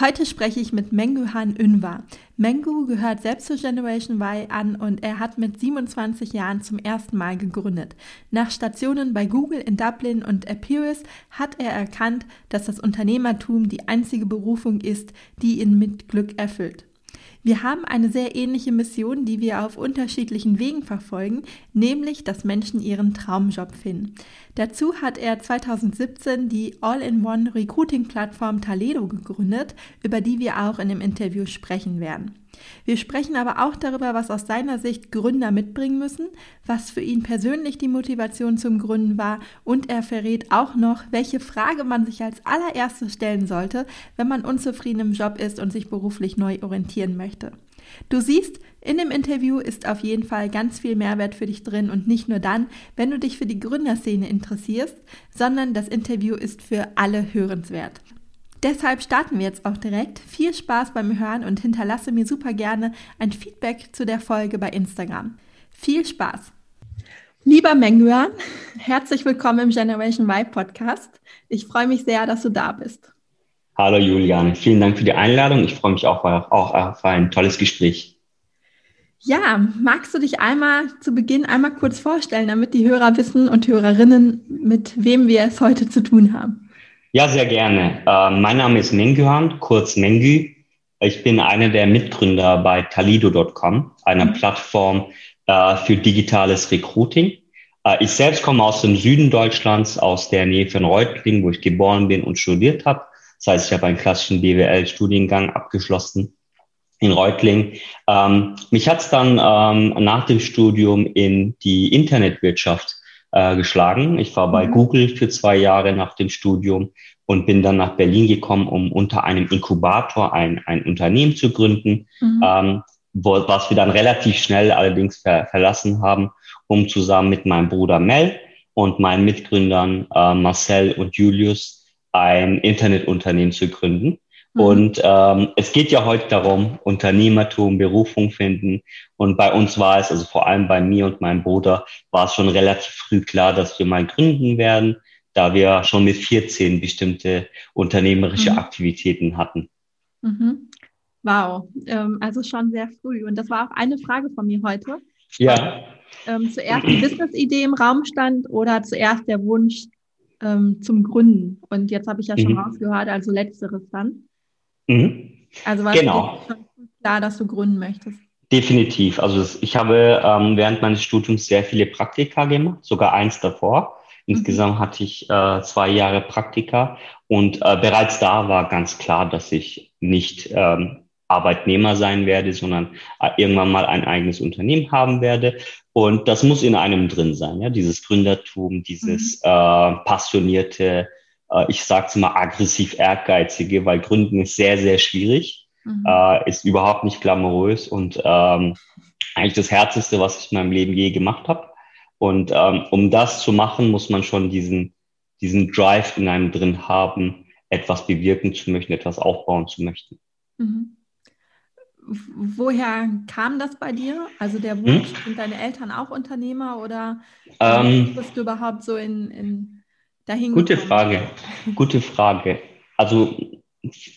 Heute spreche ich mit Menguhan Ünvar. Mengu gehört selbst zur Generation Y an und er hat mit 27 Jahren zum ersten Mal gegründet. Nach Stationen bei Google in Dublin und Epirus hat er erkannt, dass das Unternehmertum die einzige Berufung ist, die ihn mit Glück erfüllt. Wir haben eine sehr ähnliche Mission, die wir auf unterschiedlichen Wegen verfolgen, nämlich, dass Menschen ihren Traumjob finden. Dazu hat er 2017 die All-in-One Recruiting-Plattform Taledo gegründet, über die wir auch in dem Interview sprechen werden. Wir sprechen aber auch darüber, was aus seiner Sicht Gründer mitbringen müssen, was für ihn persönlich die Motivation zum Gründen war und er verrät auch noch, welche Frage man sich als allererstes stellen sollte, wenn man unzufrieden im Job ist und sich beruflich neu orientieren möchte. Du siehst, in dem Interview ist auf jeden Fall ganz viel Mehrwert für dich drin und nicht nur dann, wenn du dich für die Gründerszene interessierst, sondern das Interview ist für alle hörenswert. Deshalb starten wir jetzt auch direkt. Viel Spaß beim Hören und hinterlasse mir super gerne ein Feedback zu der Folge bei Instagram. Viel Spaß! Lieber Menguan, herzlich willkommen im Generation Y Podcast. Ich freue mich sehr, dass du da bist. Hallo Julian, vielen Dank für die Einladung. Ich freue mich auch, auch auf ein tolles Gespräch. Ja, magst du dich einmal zu Beginn einmal kurz vorstellen, damit die Hörer wissen und Hörerinnen, mit wem wir es heute zu tun haben? Ja, sehr gerne. Äh, mein Name ist Mengyuhan, kurz Mengü. Ich bin einer der Mitgründer bei Talido.com, einer mhm. Plattform äh, für digitales Recruiting. Äh, ich selbst komme aus dem Süden Deutschlands, aus der Nähe von Reutlingen, wo ich geboren bin und studiert habe. Das heißt, ich habe einen klassischen BWL-Studiengang abgeschlossen in Reutlingen. Ähm, mich hat es dann ähm, nach dem Studium in die Internetwirtschaft äh, geschlagen. Ich war bei mhm. Google für zwei Jahre nach dem Studium und bin dann nach Berlin gekommen, um unter einem Inkubator ein, ein Unternehmen zu gründen, mhm. ähm, wo, was wir dann relativ schnell allerdings ver verlassen haben, um zusammen mit meinem Bruder Mel und meinen Mitgründern äh, Marcel und Julius ein Internetunternehmen zu gründen. Mhm. Und ähm, es geht ja heute darum, Unternehmertum, Berufung finden. Und bei uns war es, also vor allem bei mir und meinem Bruder, war es schon relativ früh klar, dass wir mal gründen werden, da wir schon mit 14 bestimmte unternehmerische mhm. Aktivitäten hatten. Mhm. Wow, ähm, also schon sehr früh. Und das war auch eine Frage von mir heute. Ja. Ähm, zuerst die Business-Idee im Raum stand oder zuerst der Wunsch ähm, zum Gründen? Und jetzt habe ich ja schon mhm. rausgehört, also letzteres dann. Mhm. Also war genau. schon klar, dass du gründen möchtest? Definitiv. Also ich habe ähm, während meines Studiums sehr viele Praktika gemacht, sogar eins davor. Insgesamt mhm. hatte ich äh, zwei Jahre Praktika und äh, bereits da war ganz klar, dass ich nicht ähm, Arbeitnehmer sein werde, sondern äh, irgendwann mal ein eigenes Unternehmen haben werde. Und das muss in einem drin sein, ja, dieses Gründertum, dieses mhm. äh, passionierte, äh, ich sag's mal aggressiv ehrgeizige, weil Gründen ist sehr, sehr schwierig, mhm. äh, ist überhaupt nicht glamourös und ähm, eigentlich das Herzeste, was ich in meinem Leben je gemacht habe. Und ähm, um das zu machen, muss man schon diesen, diesen Drive in einem drin haben, etwas bewirken zu möchten, etwas aufbauen zu möchten. Mhm. Woher kam das bei dir? Also der Wunsch, hm? sind deine Eltern auch Unternehmer oder ähm, bist du überhaupt so in, in dahin Gute gekommen? Frage, gute Frage. Also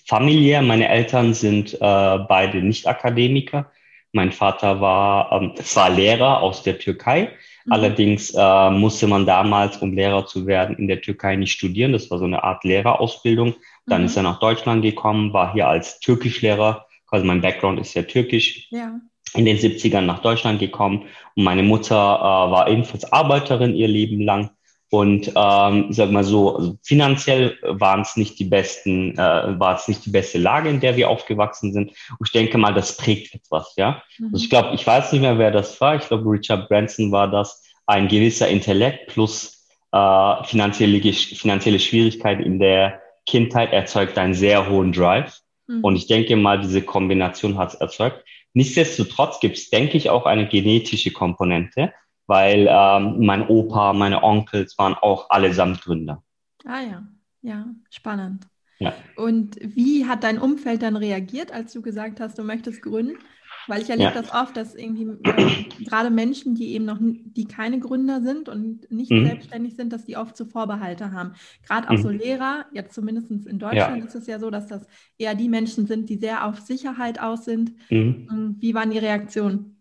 familiär, meine Eltern sind äh, beide nicht Akademiker. Mein Vater war ähm, zwar Lehrer aus der Türkei, mhm. allerdings äh, musste man damals, um Lehrer zu werden, in der Türkei nicht studieren. Das war so eine Art Lehrerausbildung. Dann mhm. ist er nach Deutschland gekommen, war hier als Türkischlehrer quasi mein Background ist ja türkisch. Ja. In den 70ern nach Deutschland gekommen und meine Mutter äh, war ebenfalls Arbeiterin ihr Leben lang und ähm, sag mal so, also finanziell waren es nicht die besten, äh, war es nicht die beste Lage, in der wir aufgewachsen sind. Und ich denke mal, das prägt etwas, ja. Mhm. Also ich glaube, ich weiß nicht mehr, wer das war. Ich glaube, Richard Branson war das, ein gewisser Intellekt plus äh, finanzielle, finanzielle Schwierigkeiten in der Kindheit erzeugt einen sehr hohen Drive. Mhm. Und ich denke mal, diese Kombination hat es erzeugt. Nichtsdestotrotz gibt es, denke ich, auch eine genetische Komponente weil ähm, mein Opa, meine Onkels waren auch allesamt Gründer. Ah ja, ja, spannend. Ja. Und wie hat dein Umfeld dann reagiert, als du gesagt hast, du möchtest gründen? Weil ich erlebe ja. das oft, dass irgendwie äh, gerade Menschen, die eben noch, die keine Gründer sind und nicht mhm. selbstständig sind, dass die oft so Vorbehalte haben. Gerade auch mhm. so Lehrer, jetzt zumindest in Deutschland ja. ist es ja so, dass das eher die Menschen sind, die sehr auf Sicherheit aus sind. Mhm. Wie waren die Reaktionen?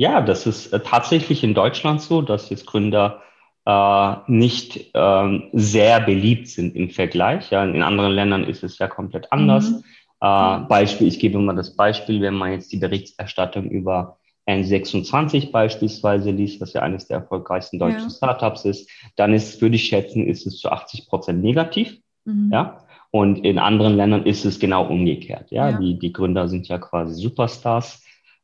Ja, das ist äh, tatsächlich in Deutschland so, dass jetzt Gründer äh, nicht ähm, sehr beliebt sind im Vergleich. Ja, in anderen Ländern ist es ja komplett anders. Mhm. Äh, Beispiel, ich gebe mal das Beispiel, wenn man jetzt die Berichterstattung über N26 beispielsweise liest, was ja eines der erfolgreichsten deutschen ja. Startups ist, dann ist, würde ich schätzen, ist es zu 80 Prozent negativ. Mhm. Ja. Und in anderen Ländern ist es genau umgekehrt. Ja, ja. Die, die Gründer sind ja quasi Superstars.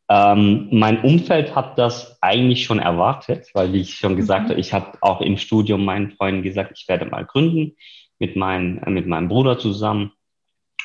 Ähm, mein Umfeld hat das eigentlich schon erwartet, weil wie ich schon gesagt mhm. habe, ich habe auch im Studium meinen Freunden gesagt, ich werde mal gründen mit, mein, äh, mit meinem Bruder zusammen.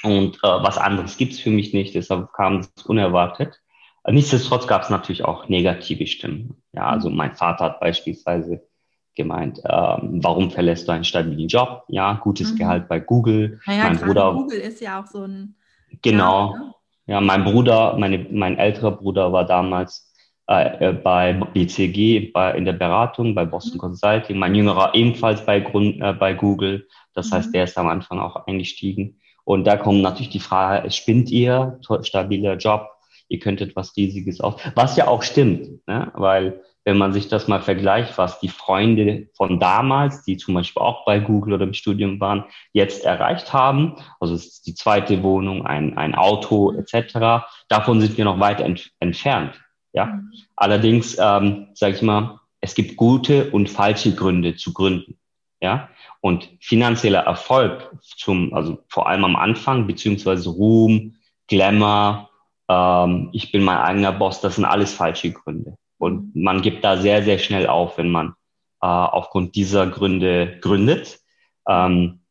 Und äh, was anderes gibt's für mich nicht, deshalb kam es unerwartet. Nichtsdestotrotz gab es natürlich auch negative Stimmen. Ja, also mhm. mein Vater hat beispielsweise gemeint, ähm, warum verlässt du einen stabilen Job? Ja, gutes mhm. Gehalt bei Google. Naja, mein Bruder, Google ist ja auch so ein genau. Ja, ne? Ja, mein Bruder, meine, mein älterer Bruder war damals äh, äh bei BCG bei, in der Beratung, bei Boston mhm. Consulting. Mein jüngerer ebenfalls bei, Grund, äh, bei Google. Das mhm. heißt, der ist am Anfang auch eingestiegen. Und da kommt natürlich die Frage, spinnt ihr, stabiler Job, ihr könntet was Riesiges auf, was ja auch stimmt, ne? weil wenn man sich das mal vergleicht, was die Freunde von damals, die zum Beispiel auch bei Google oder im Studium waren, jetzt erreicht haben, also es ist die zweite Wohnung, ein, ein Auto etc., davon sind wir noch weit ent entfernt. Ja, mhm. allerdings ähm, sage ich mal, es gibt gute und falsche Gründe zu gründen. Ja, und finanzieller Erfolg zum, also vor allem am Anfang beziehungsweise Ruhm, Glamour, ähm, ich bin mein eigener Boss, das sind alles falsche Gründe. Und man gibt da sehr, sehr schnell auf, wenn man äh, aufgrund dieser Gründe gründet. Ähm,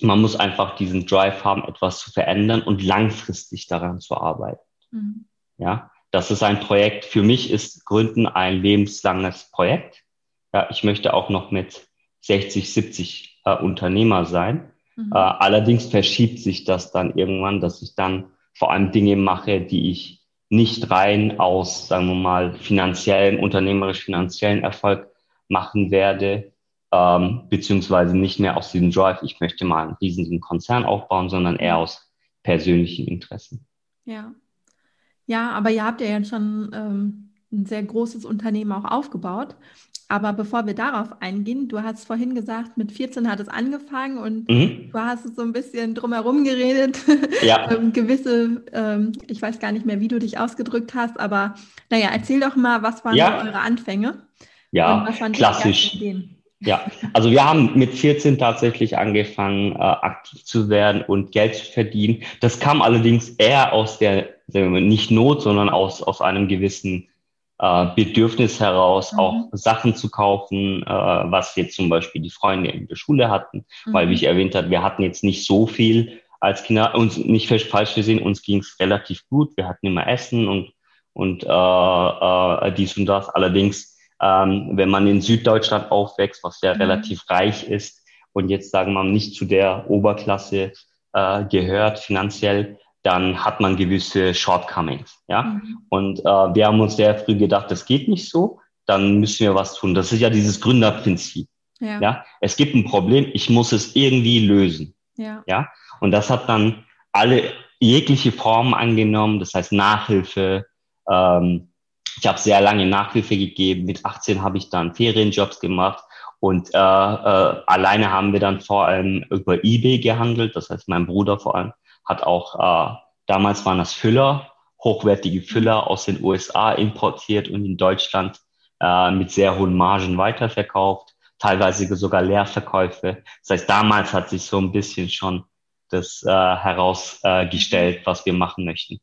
man muss einfach diesen Drive haben, etwas zu verändern und langfristig daran zu arbeiten. Mhm. Ja, das ist ein Projekt. Für mich ist Gründen ein lebenslanges Projekt. Ja, ich möchte auch noch mit 60, 70 äh, Unternehmer sein. Mhm. Äh, allerdings verschiebt sich das dann irgendwann, dass ich dann vor allem Dinge mache, die ich nicht rein aus, sagen wir mal, finanziellem, unternehmerisch-finanziellen Erfolg machen werde, ähm, beziehungsweise nicht mehr aus diesem Drive, ich möchte mal einen riesigen Konzern aufbauen, sondern eher aus persönlichen Interessen. Ja. Ja, aber ihr habt ja jetzt schon ähm, ein sehr großes Unternehmen auch aufgebaut. Aber bevor wir darauf eingehen, du hast vorhin gesagt, mit 14 hat es angefangen und mhm. du hast so ein bisschen drumherum geredet. Ja. ähm, gewisse, ähm, ich weiß gar nicht mehr, wie du dich ausgedrückt hast, aber naja, erzähl doch mal, was waren ja. eure Anfänge? Ja, klassisch. Ja, also wir haben mit 14 tatsächlich angefangen, äh, aktiv zu werden und Geld zu verdienen. Das kam allerdings eher aus der, nicht Not, sondern aus, aus einem gewissen äh, Bedürfnis heraus, mhm. auch Sachen zu kaufen, äh, was jetzt zum Beispiel die Freunde in der Schule hatten, mhm. weil wie ich erwähnt habe, wir hatten jetzt nicht so viel als Kinder, uns nicht falsch gesehen, uns ging es relativ gut, wir hatten immer Essen und und äh, äh, dies und das. Allerdings, ähm, wenn man in Süddeutschland aufwächst, was ja mhm. relativ reich ist und jetzt sagen wir mal nicht zu der Oberklasse äh, gehört finanziell, dann hat man gewisse Shortcomings. Ja? Mhm. Und äh, wir haben uns sehr früh gedacht, das geht nicht so, dann müssen wir was tun. Das ist ja dieses Gründerprinzip. Ja. ja? Es gibt ein Problem, ich muss es irgendwie lösen. Ja. ja? Und das hat dann alle jegliche Formen angenommen, das heißt Nachhilfe. Ähm, ich habe sehr lange Nachhilfe gegeben. Mit 18 habe ich dann Ferienjobs gemacht. Und äh, äh, alleine haben wir dann vor allem über eBay gehandelt. Das heißt, mein Bruder vor allem hat auch äh, Damals waren das Füller, hochwertige Füller aus den USA importiert und in Deutschland äh, mit sehr hohen Margen weiterverkauft, teilweise sogar Leerverkäufe. Das heißt, damals hat sich so ein bisschen schon das äh, herausgestellt, was wir machen möchten.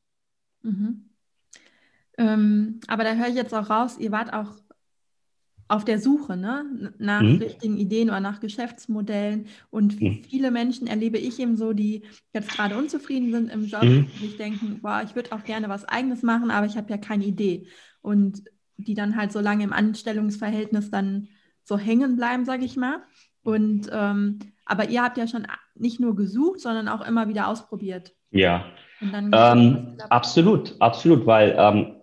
Mhm. Ähm, aber da höre ich jetzt auch raus, ihr wart auch auf der Suche ne? nach mhm. richtigen Ideen oder nach Geschäftsmodellen. Und mhm. viele Menschen erlebe ich eben so, die jetzt gerade unzufrieden sind im Job, mhm. die sich denken, boah, ich würde auch gerne was eigenes machen, aber ich habe ja keine Idee. Und die dann halt so lange im Anstellungsverhältnis dann so hängen bleiben, sage ich mal. Und ähm, aber ihr habt ja schon nicht nur gesucht, sondern auch immer wieder ausprobiert. Ja. Ähm, absolut, absolut, weil ähm,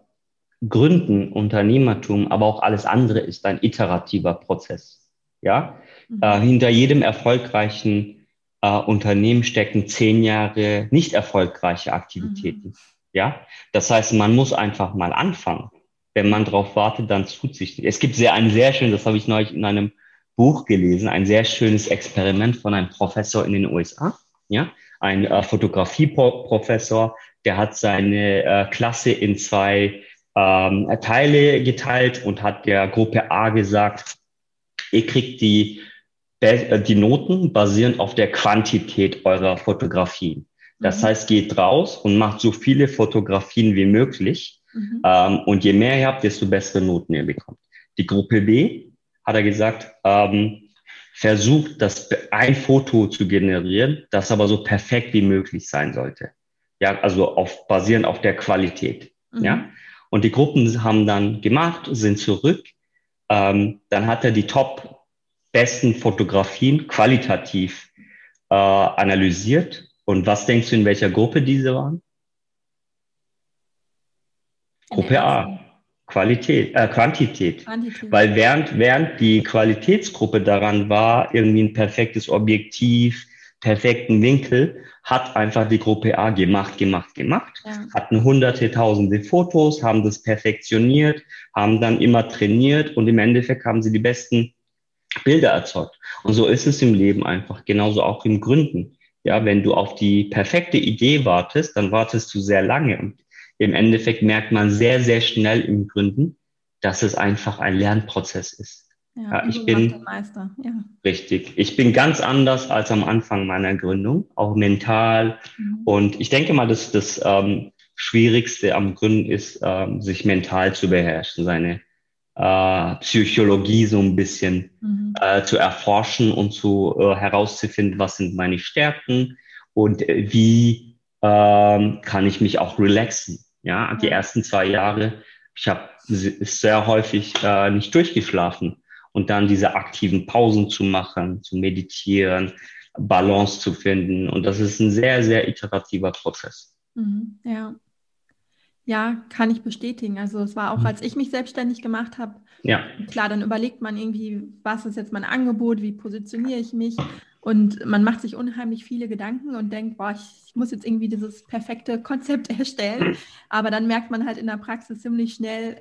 Gründen, Unternehmertum, aber auch alles andere ist ein iterativer Prozess. Ja, mhm. äh, hinter jedem erfolgreichen äh, Unternehmen stecken zehn Jahre nicht erfolgreiche Aktivitäten. Mhm. Ja, das heißt, man muss einfach mal anfangen. Wenn man darauf wartet, dann tut sich nicht. Es gibt sehr ein sehr schön, das habe ich neulich in einem Buch gelesen, ein sehr schönes Experiment von einem Professor in den USA. Ja, ein äh, Fotografieprofessor, der hat seine äh, Klasse in zwei ähm, Teile geteilt und hat der Gruppe A gesagt, ihr kriegt die, äh, die Noten basierend auf der Quantität eurer Fotografien. Das mhm. heißt, geht raus und macht so viele Fotografien wie möglich. Mhm. Ähm, und je mehr ihr habt, desto bessere Noten ihr bekommt. Die Gruppe B hat er gesagt, ähm, versucht, das ein Foto zu generieren, das aber so perfekt wie möglich sein sollte. Ja, also auf, basierend auf der Qualität. Mhm. Ja. Und die Gruppen haben dann gemacht, sind zurück. Ähm, dann hat er die top besten Fotografien qualitativ äh, analysiert. Und was denkst du, in welcher Gruppe diese waren? Gruppe A. Qualität, äh, Quantität. Quantität. Weil während, während die Qualitätsgruppe daran war, irgendwie ein perfektes Objektiv, perfekten Winkel, hat einfach die Gruppe A gemacht, gemacht, gemacht, ja. hatten hunderte, tausende Fotos, haben das perfektioniert, haben dann immer trainiert und im Endeffekt haben sie die besten Bilder erzeugt. Und so ist es im Leben einfach, genauso auch im Gründen. Ja, wenn du auf die perfekte Idee wartest, dann wartest du sehr lange. Und im Endeffekt merkt man sehr, sehr schnell im Gründen, dass es einfach ein Lernprozess ist. Ja, ich bin ja. richtig. Ich bin ganz anders als am Anfang meiner Gründung, auch mental. Mhm. Und ich denke mal, dass das ähm, Schwierigste am Gründen ist, ähm, sich mental zu beherrschen, seine äh, Psychologie so ein bisschen mhm. äh, zu erforschen und zu äh, herauszufinden, was sind meine Stärken und äh, wie ähm, kann ich mich auch relaxen. Ja, die ersten zwei Jahre, ich habe sehr häufig äh, nicht durchgeschlafen und dann diese aktiven Pausen zu machen, zu meditieren, Balance zu finden. Und das ist ein sehr, sehr iterativer Prozess. Mhm, ja. Ja, kann ich bestätigen. Also es war auch, mhm. als ich mich selbstständig gemacht habe, ja. klar, dann überlegt man irgendwie, was ist jetzt mein Angebot, wie positioniere ich mich. Und man macht sich unheimlich viele Gedanken und denkt, boah, ich muss jetzt irgendwie dieses perfekte Konzept erstellen. Aber dann merkt man halt in der Praxis ziemlich schnell,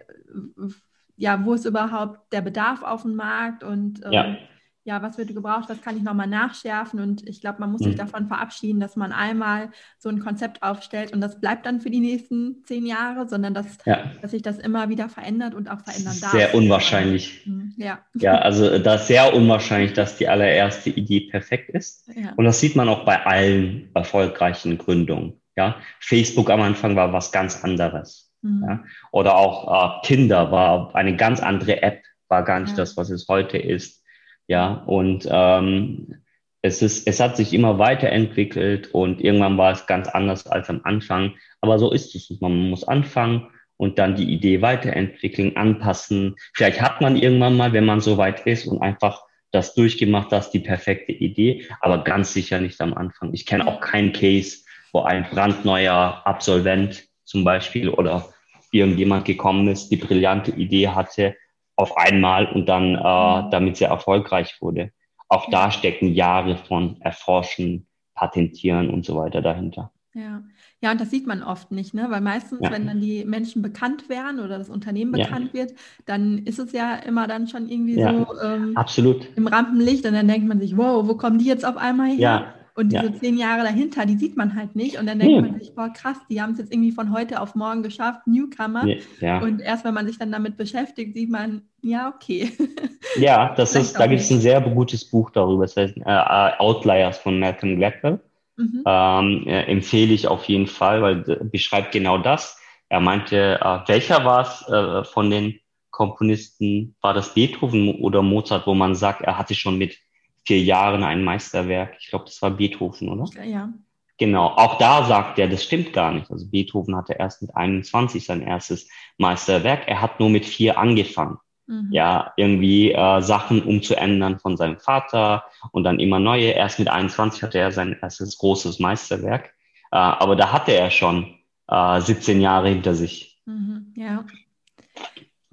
ja, wo ist überhaupt der Bedarf auf dem Markt und ähm, ja. ja. was wird gebraucht, was kann ich nochmal nachschärfen und ich glaube, man muss mhm. sich davon verabschieden, dass man einmal so ein Konzept aufstellt und das bleibt dann für die nächsten zehn Jahre, sondern dass, ja. dass sich das immer wieder verändert und auch verändern darf. Sehr unwahrscheinlich. Mhm. Ja. ja, also das ist sehr unwahrscheinlich, dass die allererste Idee perfekt ist. Ja. Und das sieht man auch bei allen erfolgreichen Gründungen. Ja, Facebook am Anfang war was ganz anderes. Mhm. Ja? Oder auch äh, Tinder war eine ganz andere App, war gar nicht ja. das, was es heute ist. Ja, und ähm, es ist, es hat sich immer weiterentwickelt und irgendwann war es ganz anders als am Anfang. Aber so ist es. Man muss anfangen und dann die Idee weiterentwickeln, anpassen. Vielleicht hat man irgendwann mal, wenn man so weit ist und einfach das durchgemacht, das die perfekte Idee, aber ganz sicher nicht am Anfang. Ich kenne auch keinen Case, wo ein brandneuer Absolvent zum Beispiel oder irgendjemand gekommen ist, die brillante Idee hatte auf einmal und dann äh, mhm. damit sehr erfolgreich wurde. Auch da stecken Jahre von Erforschen, Patentieren und so weiter dahinter. Ja. Ja, und das sieht man oft nicht, ne? Weil meistens, ja. wenn dann die Menschen bekannt werden oder das Unternehmen bekannt ja. wird, dann ist es ja immer dann schon irgendwie ja. so ähm, Absolut. im Rampenlicht und dann denkt man sich, wow, wo kommen die jetzt auf einmal her? Ja. Und diese Ja. zehn Jahre dahinter, die sieht man halt nicht. Und dann denkt Nee. man sich, boah, krass, die haben es jetzt irgendwie von heute auf morgen geschafft, Newcomer. Ja, ja. Und erst wenn man sich dann damit beschäftigt, sieht man, ja, okay. Ja, das ist, da gibt es ein sehr gutes Buch darüber, das heißt äh, Outliers von Malcolm Gladwell. Mhm. Ähm, äh, empfehle ich auf jeden Fall, weil äh, beschreibt genau das. Er meinte, äh, welcher war es äh, von den Komponisten, war das Beethoven oder Mozart, wo man sagt, er hatte schon mit vier Jahren ein Meisterwerk. Ich glaube, das war Beethoven, oder? Ja. Genau, auch da sagt er, das stimmt gar nicht. Also Beethoven hatte erst mit 21 sein erstes Meisterwerk. Er hat nur mit vier angefangen. Mhm. Ja, irgendwie äh, Sachen umzuändern von seinem Vater und dann immer neue. Erst mit 21 hatte er sein erstes großes Meisterwerk. Äh, aber da hatte er schon äh, 17 Jahre hinter sich. Mhm. Ja.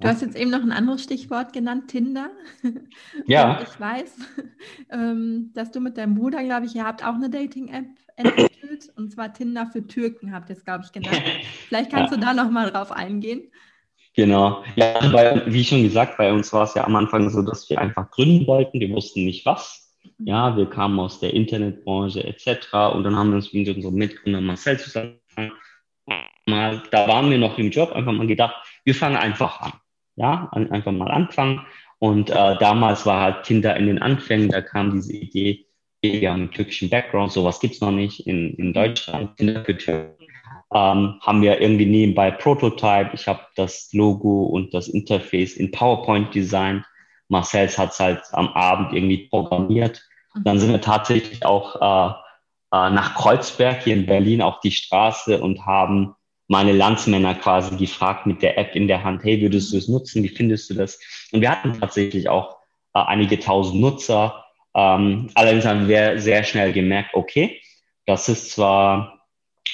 Du hast jetzt eben noch ein anderes Stichwort genannt, Tinder. Ja. Und ich weiß, ähm, dass du mit deinem Bruder, glaube ich, ihr habt auch eine Dating-App entwickelt. Und zwar Tinder für Türken, habt ihr es, glaube ich, genannt. Vielleicht kannst du da nochmal drauf eingehen. Genau. Ja, bei, wie schon gesagt, bei uns war es ja am Anfang so, dass wir einfach gründen wollten. Wir wussten nicht was. Ja, wir kamen aus der Internetbranche etc. Und dann haben wir uns mit unserem Mitgründer Marcel zusammen mal, da waren wir noch im Job, einfach mal gedacht, wir fangen einfach an. Ja, einfach mal anfangen. Und äh, damals war halt Tinder in den Anfängen, da kam diese Idee, wir haben einen türkischen Background, sowas gibt's noch nicht in, in Deutschland, Tinder für Türken. Ähm, haben wir irgendwie nebenbei Prototype. Ich habe das Logo und das Interface in PowerPoint designt. Marcel's hat's halt am Abend irgendwie programmiert. Dann sind wir tatsächlich auch äh, äh, nach Kreuzberg hier in Berlin auf die Straße und haben meine Landsmänner quasi gefragt mit der App in der Hand, hey, würdest du es nutzen? Wie findest du das? Und wir hatten tatsächlich auch äh, einige tausend Nutzer. Ähm, allerdings haben wir sehr schnell gemerkt, okay, das ist zwar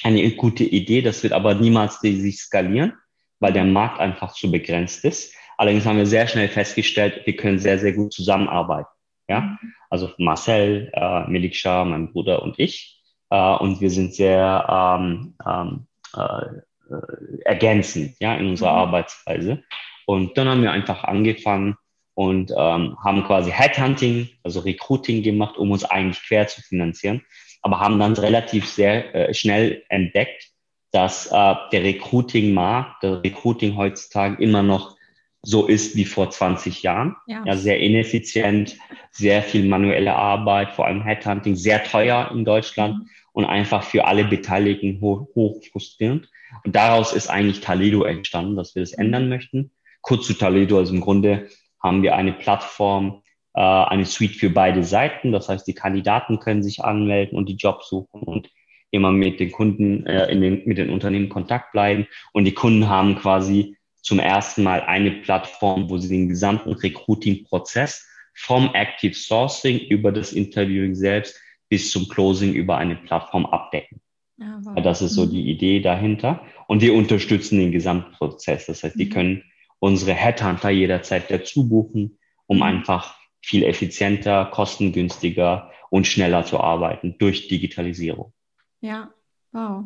eine gute Idee, das wird aber niemals sich skalieren, weil der Markt einfach zu begrenzt ist. Allerdings haben wir sehr schnell festgestellt, wir können sehr, sehr gut zusammenarbeiten. Ja, also Marcel, äh, Melikshah, mein Bruder und ich. Äh, und wir sind sehr ähm, ähm, äh, äh, ergänzend ja, in unserer Mhm. Arbeitsweise. Und dann haben wir einfach angefangen und ähm, haben quasi Headhunting, also Recruiting gemacht, um uns eigentlich quer zu finanzieren, aber haben dann relativ sehr äh, schnell entdeckt, dass äh, der Recruiting-Markt, der Recruiting heutzutage immer noch so ist wie vor 20 Jahren. Ja. Ja, sehr ineffizient, sehr viel manuelle Arbeit, vor allem Headhunting, sehr teuer in Deutschland und einfach für alle Beteiligten hoch, hoch frustrierend. Und daraus ist eigentlich Taledo entstanden, dass wir das ändern möchten. Kurz zu Taledo, also im Grunde haben wir eine Plattform, äh, eine Suite für beide Seiten. Das heißt, die Kandidaten können sich anmelden und die Jobs suchen und immer mit den Kunden, äh, in den, mit den Unternehmen Kontakt bleiben. Und die Kunden haben quasi zum ersten Mal eine Plattform, wo sie den gesamten Recruiting-Prozess vom Active Sourcing über das Interviewing selbst bis zum Closing über eine Plattform abdecken. Ja, Das ist so Mhm. die Idee dahinter. Und wir unterstützen den Gesamtprozess. Das heißt, die Mhm. können unsere Headhunter jederzeit dazu buchen, um Mhm. einfach viel effizienter, kostengünstiger und schneller zu arbeiten durch Digitalisierung. Ja, wow.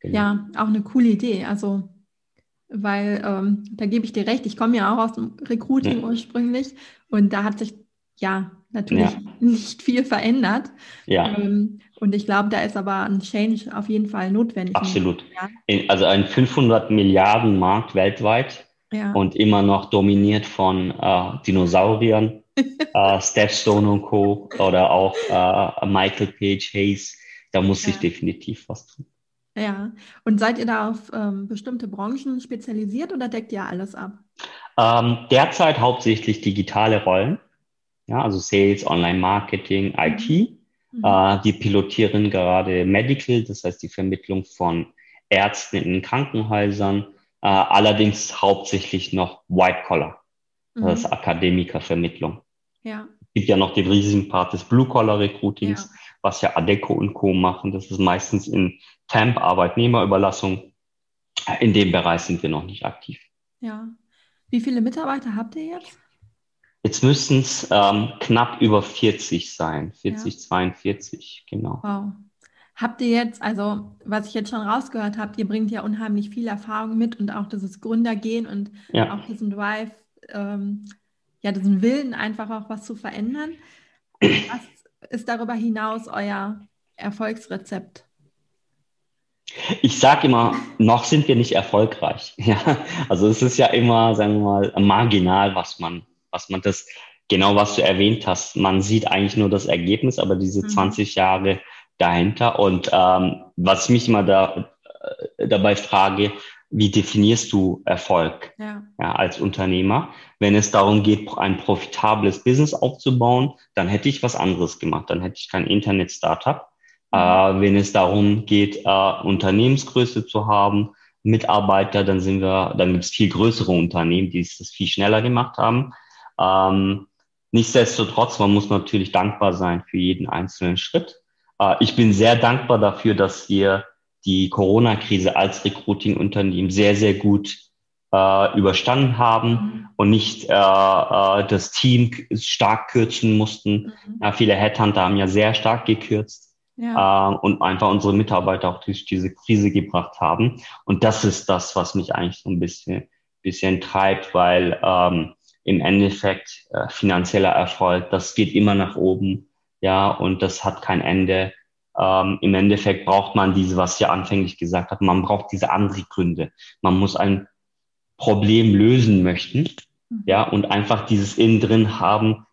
Genau. Ja, auch eine coole Idee. Also, weil ähm, da gebe ich dir recht, ich komme ja auch aus dem Recruiting Ja. ursprünglich und da hat sich ja natürlich Ja. nicht viel verändert. Ja, Ähm, und ich glaube, da ist aber ein Change auf jeden Fall notwendig. absolut. Ja, In, also ein 500 Milliarden Markt weltweit ja, und immer noch dominiert von äh, Dinosauriern, äh, Stepstone und Co. oder auch äh, Michael Page Hayes. Da muss sich definitiv was tun. ja. Und seid ihr da auf ähm, bestimmte Branchen spezialisiert oder deckt ihr alles ab? Ähm, derzeit hauptsächlich digitale Rollen, ja, also Sales, Online-Marketing, IT. Mhm. Äh, die pilotieren gerade Medical, das heißt die Vermittlung von Ärzten in Krankenhäusern, äh, allerdings hauptsächlich noch White Collar, das ist Mhm. Akademikervermittlung. Ja, Es gibt ja noch den riesigen Part des Blue Collar Recruitings, Ja. was ja Adeco und Co. machen. Das ist meistens in Temp, Arbeitnehmerüberlassung. In dem Bereich sind wir noch nicht aktiv. ja. Wie viele Mitarbeiter habt ihr jetzt? Jetzt müssten es ähm, knapp über 40 sein, 40, 42, genau. Wow. Habt ihr jetzt, also was ich jetzt schon rausgehört habe, ihr bringt ja unheimlich viel Erfahrung mit und auch dieses Gründergehen und Ja. auch diesen Drive, ähm, ja, diesen Willen, einfach auch was zu verändern. Was ist darüber hinaus euer Erfolgsrezept? Ich sage immer, noch sind wir nicht erfolgreich. Ja, also es ist ja immer, sagen wir mal, marginal, was man, was man das, genau was du erwähnt hast. Man sieht eigentlich nur das Ergebnis, aber diese mhm. 20 Jahre dahinter. Und ähm, was ich mich immer da, äh, dabei frage, wie definierst du Erfolg ja. Ja, als Unternehmer? Wenn es darum geht, ein profitables Business aufzubauen, dann hätte ich was anderes gemacht. Dann hätte ich kein Internet-Startup. Mhm. Äh, wenn es darum geht, äh, Unternehmensgröße zu haben, Mitarbeiter, dann sind wir, dann gibt es viel größere Unternehmen, die es viel schneller gemacht haben. Ähm, nichtsdestotrotz, man muss natürlich dankbar sein für jeden einzelnen Schritt. Äh, ich bin sehr dankbar dafür, dass wir die Corona-Krise als Recruiting-Unternehmen sehr, sehr gut äh, überstanden haben mhm. und nicht äh, äh, das Team stark kürzen mussten. Mhm. Ja, viele Headhunter haben ja sehr stark gekürzt ja. äh, und einfach unsere Mitarbeiter auch durch diese Krise gebracht haben. Und das ist das, was mich eigentlich so ein bisschen, bisschen treibt, weil ähm, im Endeffekt äh, finanzieller Erfolg, das geht immer nach oben, ja, und das hat kein Ende. Ähm, Im Endeffekt braucht man diese, was ich anfänglich gesagt habe, man braucht diese andere Gründe. Man muss ein Problem lösen möchten, mhm. ja, und einfach dieses innen drin haben,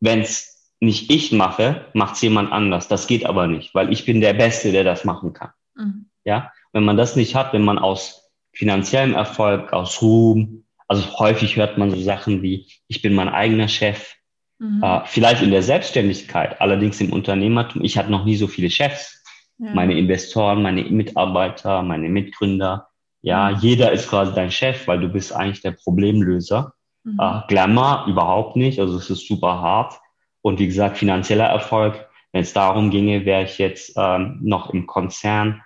wenn es nicht ich mache, macht es jemand anders. Das geht aber nicht, weil ich bin der Beste, der das machen kann. Mhm. Ja, wenn man das nicht hat, wenn man aus finanziellem Erfolg, aus Ruhm, also häufig hört man so Sachen wie, ich bin mein eigener Chef, Mhm. Äh, vielleicht in der Selbstständigkeit, allerdings im Unternehmertum. Ich hatte noch nie so viele Chefs. Ja. Meine Investoren, meine Mitarbeiter, meine Mitgründer. Ja, mhm. jeder ist quasi dein Chef, weil du bist eigentlich der Problemlöser. Mhm. Äh, Glamour überhaupt nicht. Also es ist super hart. Und wie gesagt, finanzieller Erfolg. Wenn es darum ginge, wäre ich jetzt ähm, noch im Konzern,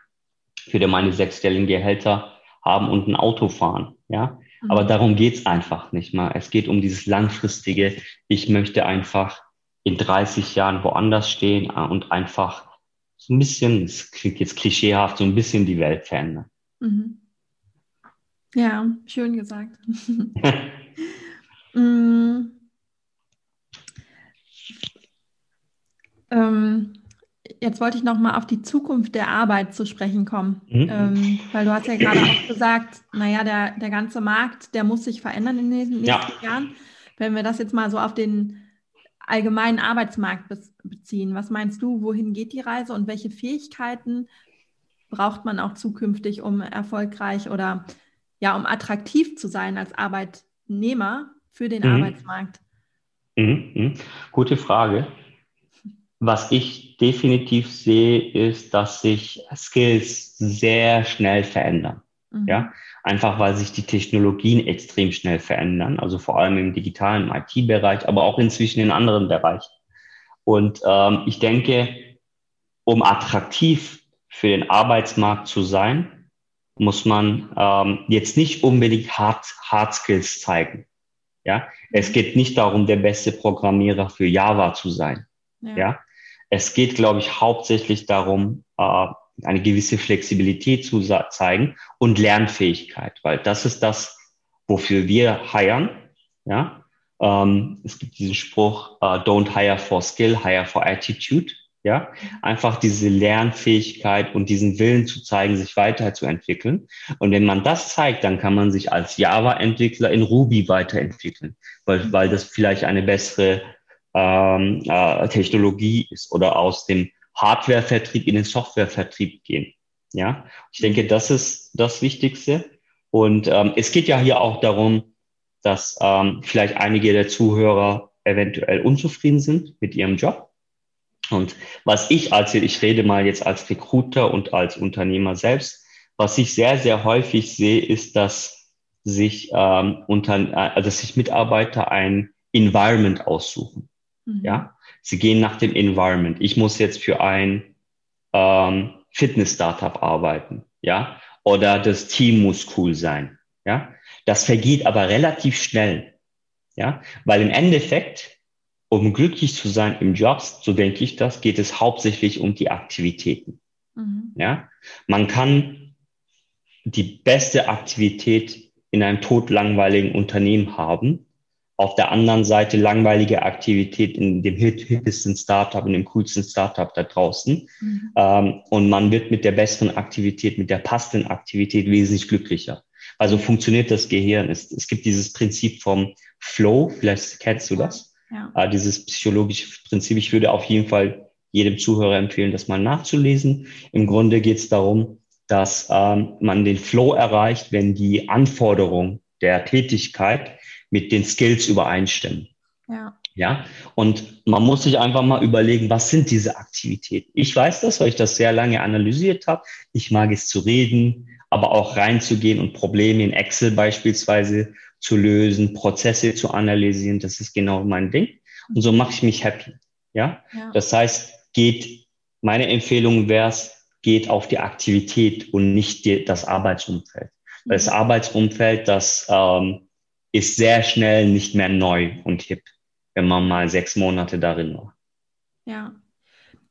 würde meine sechsstelligen Gehälter haben und ein Auto fahren. Ja, aber darum geht's einfach nicht mal. Es geht um dieses langfristige, ich möchte einfach in 30 Jahren woanders stehen äh, und einfach so ein bisschen, es klingt jetzt klischeehaft, so ein bisschen die Welt verändern. Mhm. Ja, schön gesagt. mm. ähm, Jetzt wollte ich noch mal auf die Zukunft der Arbeit zu sprechen kommen, mhm. ähm, weil du hast ja gerade auch gesagt, naja, der, der ganze Markt, der muss sich verändern in den nächsten ja. Jahren. Wenn wir das jetzt mal so auf den allgemeinen Arbeitsmarkt beziehen, was meinst du, wohin geht die Reise und welche Fähigkeiten braucht man auch zukünftig, um erfolgreich oder ja, um attraktiv zu sein als Arbeitnehmer für den mhm. Arbeitsmarkt? Mhm. mhm. Gute Frage. Was ich definitiv sehe, ist, dass sich Skills sehr schnell verändern. Mhm. Ja, einfach weil sich die Technologien extrem schnell verändern, also vor allem im digitalen IT-Bereich, aber auch inzwischen in anderen Bereichen. Und ähm, ich denke, um attraktiv für den Arbeitsmarkt zu sein, muss man ähm, jetzt nicht unbedingt Hard, Hard Skills zeigen. Ja, es mhm. geht nicht darum, der beste Programmierer für Java zu sein. Ja, ja? Es geht, glaube ich, hauptsächlich darum, äh, eine gewisse Flexibilität zu zeigen und Lernfähigkeit, weil das ist das, wofür wir heiern. Ja, ähm, es gibt diesen Spruch: uh, Don't hire for skill, hire for attitude. Ja, einfach diese Lernfähigkeit und diesen Willen zu zeigen, sich weiterzuentwickeln. Und wenn man das zeigt, dann kann man sich als Java-Entwickler in Ruby weiterentwickeln, weil, weil das vielleicht eine bessere ähm, äh, Technologie ist oder aus dem Hardware-Vertrieb in den Software-Vertrieb gehen. Ja, ich denke, das ist das Wichtigste. Und ähm, es geht ja hier auch darum, dass ähm, vielleicht einige der Zuhörer eventuell unzufrieden sind mit ihrem Job. Und was ich als, ich rede mal jetzt als Recruiter und als Unternehmer selbst, was ich sehr, sehr häufig sehe, ist, dass sich, ähm, unter, äh, dass sich Mitarbeiter ein Environment aussuchen. Mhm. Ja, sie gehen nach dem Environment. Ich muss jetzt für ein ähm, Fitness-Startup arbeiten. Ja, oder das Team muss cool sein. Ja, das vergeht aber relativ schnell. Ja, weil im Endeffekt, um glücklich zu sein im Job, so denke ich das, geht es hauptsächlich um die Aktivitäten. Mhm. Ja, man kann die beste Aktivität in einem totlangweiligen Unternehmen haben, auf der anderen Seite langweilige Aktivität in dem hippesten Startup, in dem coolsten Startup da draußen. Mhm. Ähm, und man wird mit der besseren Aktivität, mit der passenden Aktivität wesentlich glücklicher. Also funktioniert das Gehirn. Es, es gibt dieses Prinzip vom Flow, vielleicht kennst du das, ja. äh, dieses psychologische Prinzip. Ich würde auf jeden Fall jedem Zuhörer empfehlen, das mal nachzulesen. Im Grunde geht es darum, dass ähm, man den Flow erreicht, wenn die Anforderung der Tätigkeit mit den Skills übereinstimmen. Ja. Ja, und man muss sich einfach mal überlegen, was sind diese Aktivitäten? Ich weiß das, weil ich das sehr lange analysiert habe. Ich mag es zu reden, aber auch reinzugehen und Probleme in Excel beispielsweise zu lösen, Prozesse zu analysieren. Das ist genau mein Ding. Und so mache ich mich happy. Ja, ja. das heißt, geht, meine Empfehlung wäre es, geht auf die Aktivität und nicht die, das Arbeitsumfeld. Mhm. Das Arbeitsumfeld, das ähm, ist sehr schnell nicht mehr neu und hip, wenn man mal sechs Monate darin war. Ja,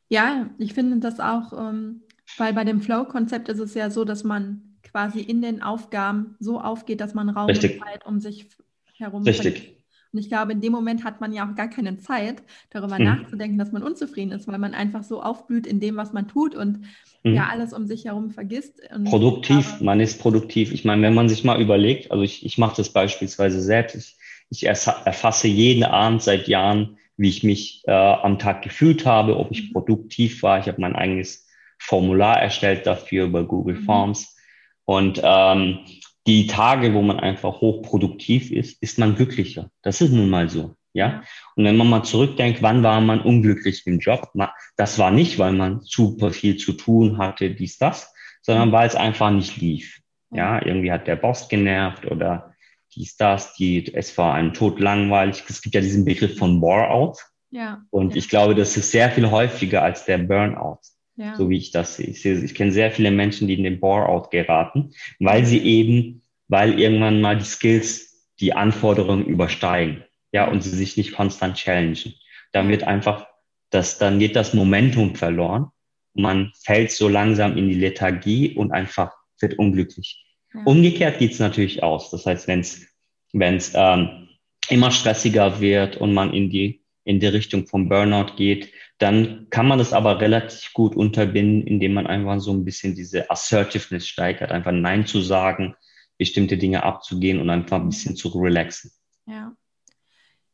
ja, ich finde das auch, ähm, weil bei dem Flow-Konzept ist es ja so, dass man quasi in den Aufgaben so aufgeht, dass man Raum Richtig. und Zeit um sich herum Richtig. Und ich glaube, in dem Moment hat man ja auch gar keine Zeit, darüber mhm. nachzudenken, dass man unzufrieden ist, weil man einfach so aufblüht in dem, was man tut und mhm. ja alles um sich herum vergisst. Produktiv, glaube, man ist produktiv. Ich meine, wenn man sich mal überlegt, also ich, ich mache das beispielsweise selbst, ich, ich erfasse jeden Abend seit Jahren, wie ich mich äh, am Tag gefühlt habe, ob ich mhm. produktiv war. Ich habe mein eigenes Formular erstellt dafür über Google mhm. Forms. Und ähm, die Tage, wo man einfach hochproduktiv ist, ist man glücklicher. Das ist nun mal so. Ja. Und wenn man mal zurückdenkt, wann war man unglücklich im Job? Das war nicht, weil man super viel zu tun hatte, dies, das, sondern weil es einfach nicht lief. Ja, irgendwie hat der Boss genervt oder dies, das, die, es war ein Tod langweilig. Es gibt ja diesen Begriff von Bore-out. Ja. Und ja. ich glaube, das ist sehr viel häufiger als der Burnout. Ja. So wie ich das sehe. Ich, sehe, ich kenne sehr viele Menschen, die in den Bore-out geraten, weil sie eben, weil irgendwann mal die Skills die Anforderungen übersteigen. Ja, und sie sich nicht konstant challengen. Dann wird einfach das, dann geht das Momentum verloren. Man fällt so langsam in die Lethargie und einfach wird unglücklich. Ja. Umgekehrt geht's natürlich aus. Das heißt, wenn es wenn's, ähm, immer stressiger wird und man in die in die Richtung vom Burnout geht, dann kann man das aber relativ gut unterbinden, indem man einfach so ein bisschen diese Assertiveness steigert, einfach Nein zu sagen, bestimmte Dinge abzugehen und einfach ein bisschen zu relaxen. Ja.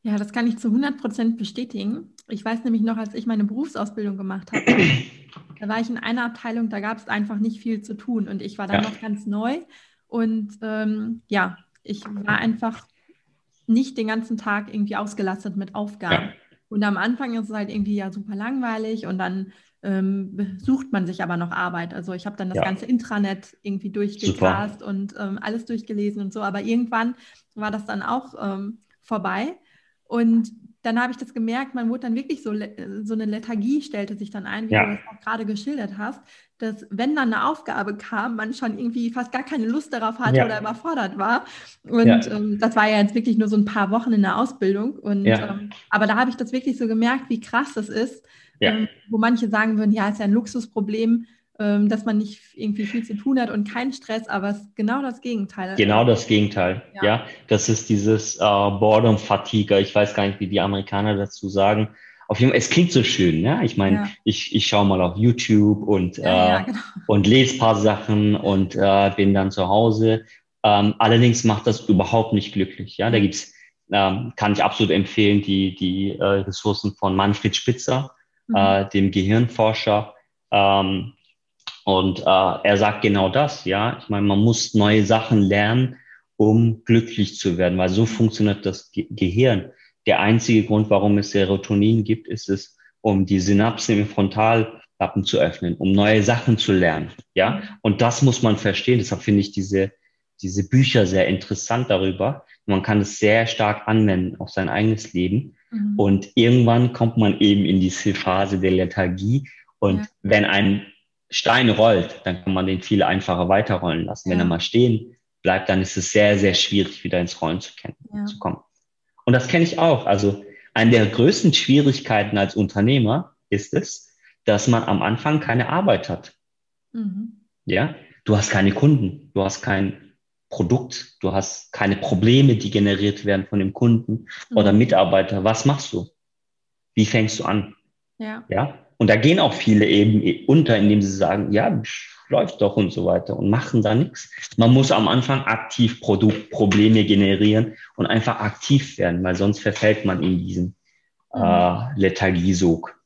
Ja, das kann ich zu 100 Prozent bestätigen. Ich weiß nämlich noch, als ich meine Berufsausbildung gemacht habe, da war ich in einer Abteilung, da gab es einfach nicht viel zu tun und ich war dann ja. noch ganz neu und ähm, ja, ich war einfach nicht den ganzen Tag irgendwie ausgelastet mit Aufgaben. Ja. Und am Anfang ist es halt irgendwie ja super langweilig und dann ähm, sucht man sich aber noch Arbeit. Also ich habe dann das ja. ganze Intranet irgendwie durchgecast und ähm, alles durchgelesen und so, aber irgendwann war das dann auch ähm, vorbei. Und dann habe ich das gemerkt, man wurde dann wirklich so, so eine Lethargie stellte sich dann ein, wie ja. du das auch gerade geschildert hast, dass wenn dann eine Aufgabe kam, man schon irgendwie fast gar keine Lust darauf hatte ja. oder überfordert war. Und ja. ähm, das war ja jetzt wirklich nur so ein paar Wochen in der Ausbildung. Und, ähm, aber da habe ich das wirklich so gemerkt, wie krass das ist, ähm, wo manche sagen würden, ja, ist ja ein Luxusproblem. Ähm, dass man nicht irgendwie viel zu tun hat und keinen Stress, aber es ist genau das Gegenteil. Genau das Gegenteil, ja. ja. Das ist dieses äh, Boredom Fatigue. Ich weiß gar nicht, wie die Amerikaner dazu sagen. Auf jeden Fall, es klingt so schön, ja. Ich meine, ja. ich, ich schaue mal auf YouTube und, ja, äh, genau. und lese paar Sachen und äh, bin dann zu Hause. Ähm, allerdings macht das überhaupt nicht glücklich. Ja, da gibt's, ähm, kann ich absolut empfehlen, die, die äh, Ressourcen von Manfred Spitzer, mhm. äh, dem Gehirnforscher. Ähm, und äh, er sagt genau das, ja. Ich meine, man muss neue Sachen lernen, um glücklich zu werden, weil so funktioniert das Ge Gehirn. Der einzige Grund, warum es Serotonin gibt, ist es, um die Synapsen im Frontallappen zu öffnen, um neue Sachen zu lernen, ja. Und das muss man verstehen. Deshalb finde ich diese, diese Bücher sehr interessant darüber. Man kann es sehr stark anwenden auf sein eigenes Leben. Mhm. Und irgendwann kommt man eben in diese Phase der Lethargie. Und ja. wenn ein Stein rollt, dann kann man den viel einfacher weiterrollen lassen. Ja. Wenn er mal stehen bleibt, dann ist es sehr, sehr schwierig, wieder ins Rollen zu, ja. zu kommen. Und das kenne ich auch. Also eine der größten Schwierigkeiten als Unternehmer ist es, dass man am Anfang keine Arbeit hat. Mhm. Ja, du hast keine Kunden, du hast kein, Produkt, du hast keine Probleme, die generiert werden von dem Kunden mhm. oder Mitarbeiter. Was machst du? Wie fängst du an? Ja. ja. Und da gehen auch viele eben unter, indem sie sagen, ja, läuft doch und so weiter und machen da nichts. Man muss am Anfang aktiv Produktprobleme generieren und einfach aktiv werden, weil sonst verfällt man in diesen mhm. äh, Lethargiesog.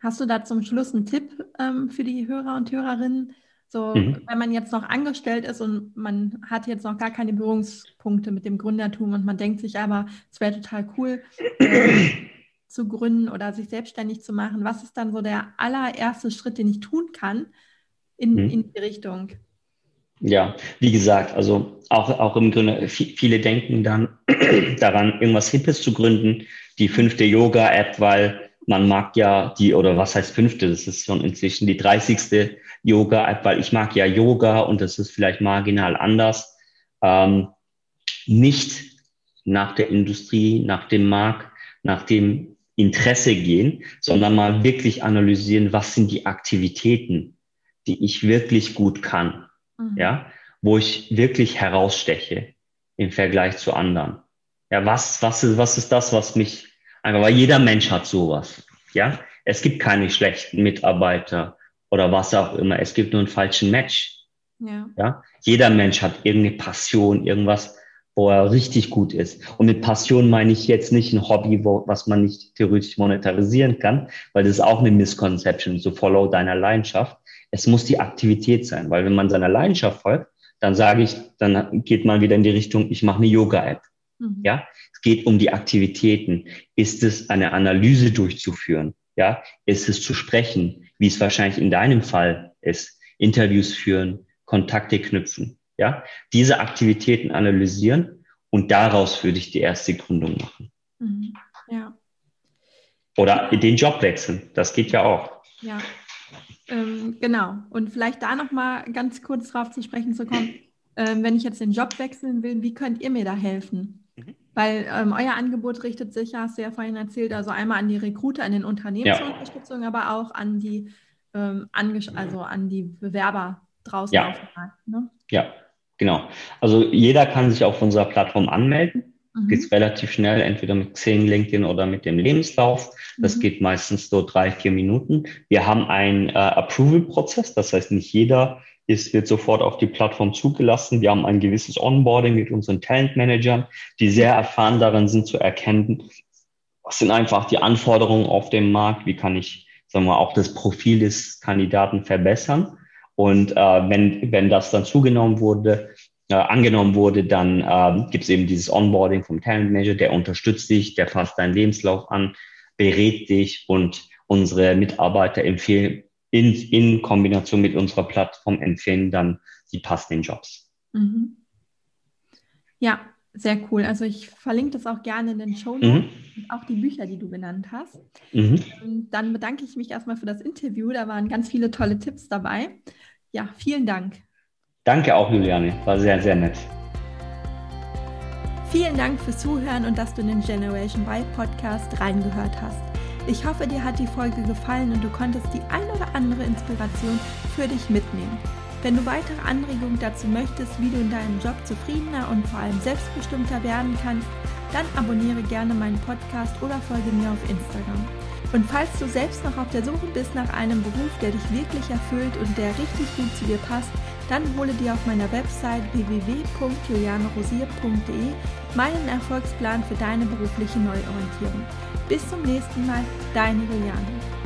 Hast du da zum Schluss einen Tipp ähm, für die Hörer und Hörerinnen? So, mhm. wenn man jetzt noch angestellt ist und man hat jetzt noch gar keine Berührungspunkte mit dem Gründertum und man denkt sich aber, es wäre total cool äh, zu gründen oder sich selbstständig zu machen. Was ist dann so der allererste Schritt, den ich tun kann in, mhm. in die Richtung? Ja, wie gesagt, also auch, auch im Grunde, viele denken dann daran, irgendwas Hippes zu gründen, die fünfte Yoga-App, weil man mag ja die, oder was heißt fünfte, das ist schon inzwischen die dreißigste Yoga-App, weil ich mag ja Yoga und das ist vielleicht marginal anders. Ähm, nicht nach der Industrie, nach dem Markt, nach dem Interesse gehen, sondern mal wirklich analysieren, was sind die Aktivitäten, die ich wirklich gut kann, mhm. ja, wo ich wirklich heraussteche im Vergleich zu anderen. Ja, was, was ist, was ist das, was mich Einfach weil jeder Mensch hat sowas. Ja, es gibt keine schlechten Mitarbeiter oder was auch immer. Es gibt nur einen falschen Match. Ja. ja, jeder Mensch hat irgendeine Passion, irgendwas, wo er richtig gut ist. Und mit Passion meine ich jetzt nicht ein Hobby, wo, was man nicht theoretisch monetarisieren kann, weil das ist auch eine Misconception, so follow deiner Leidenschaft. Es muss die Aktivität sein, weil wenn man seiner Leidenschaft folgt, dann sage ich, dann geht man wieder in die Richtung, ich mache eine Yoga-App. Mhm. Ja, es geht um die Aktivitäten. Ist es eine Analyse durchzuführen? Ja, ist es zu sprechen, wie es wahrscheinlich in deinem Fall ist, Interviews führen, Kontakte knüpfen? Ja, diese Aktivitäten analysieren und daraus würde ich die erste Gründung machen. Mhm. Ja. Oder den Job wechseln. Das geht ja auch. Ja. Ähm, genau. Und vielleicht da nochmal ganz kurz drauf zu sprechen zu kommen. Ähm, wenn ich jetzt den Job wechseln will, wie könnt ihr mir da helfen? Weil ähm, euer Angebot richtet sich, ja, hast du ja vorhin erzählt, also einmal an die Recruiter, an den Unternehmensunterstützung, ja. aber auch an die, ähm, also an die Bewerber draußen ja. auf dem Markt. Ne? Ja, genau. Also jeder kann sich auf unserer Plattform anmelden. Mhm. Geht relativ schnell, entweder mit Xing, LinkedIn oder mit dem Lebenslauf. Das mhm. geht meistens so drei, vier Minuten. Wir haben einen äh, Approval-Prozess, das heißt, nicht jeder ist, wird sofort auf die Plattform zugelassen. Wir haben ein gewisses Onboarding mit unseren Talentmanagern, die sehr erfahren darin sind zu erkennen, was sind einfach die Anforderungen auf dem Markt, wie kann ich, sagen wir, auch das Profil des Kandidaten verbessern. Und äh, wenn, wenn das dann zugenommen wurde, äh, angenommen wurde, dann äh, gibt es eben dieses Onboarding vom Talent Manager, der unterstützt dich, der fasst deinen Lebenslauf an, berät dich und unsere Mitarbeiter empfehlen, in, in Kombination mit unserer Plattform empfehlen dann die passenden Jobs. Mhm. Ja, sehr cool. Also ich verlinke das auch gerne in den Show Notes mhm. und auch die Bücher, die du genannt hast. Mhm. Und dann bedanke ich mich erstmal für das Interview. Da waren ganz viele tolle Tipps dabei. Ja, vielen Dank. Danke auch, Juliane. War sehr, sehr nett. Vielen Dank fürs Zuhören und dass du in den Generation Y Podcast reingehört hast. Ich hoffe, dir hat die Folge gefallen und du konntest die ein oder andere Inspiration für dich mitnehmen. Wenn du weitere Anregungen dazu möchtest, wie du in deinem Job zufriedener und vor allem selbstbestimmter werden kannst, dann abonniere gerne meinen Podcast oder folge mir auf Instagram. Und falls du selbst noch auf der Suche bist nach einem Beruf, der dich wirklich erfüllt und der richtig gut zu dir passt, dann hole dir auf meiner Website www.julianerosier.de meinen Erfolgsplan für deine berufliche Neuorientierung. Bis zum nächsten Mal, deine Juliane.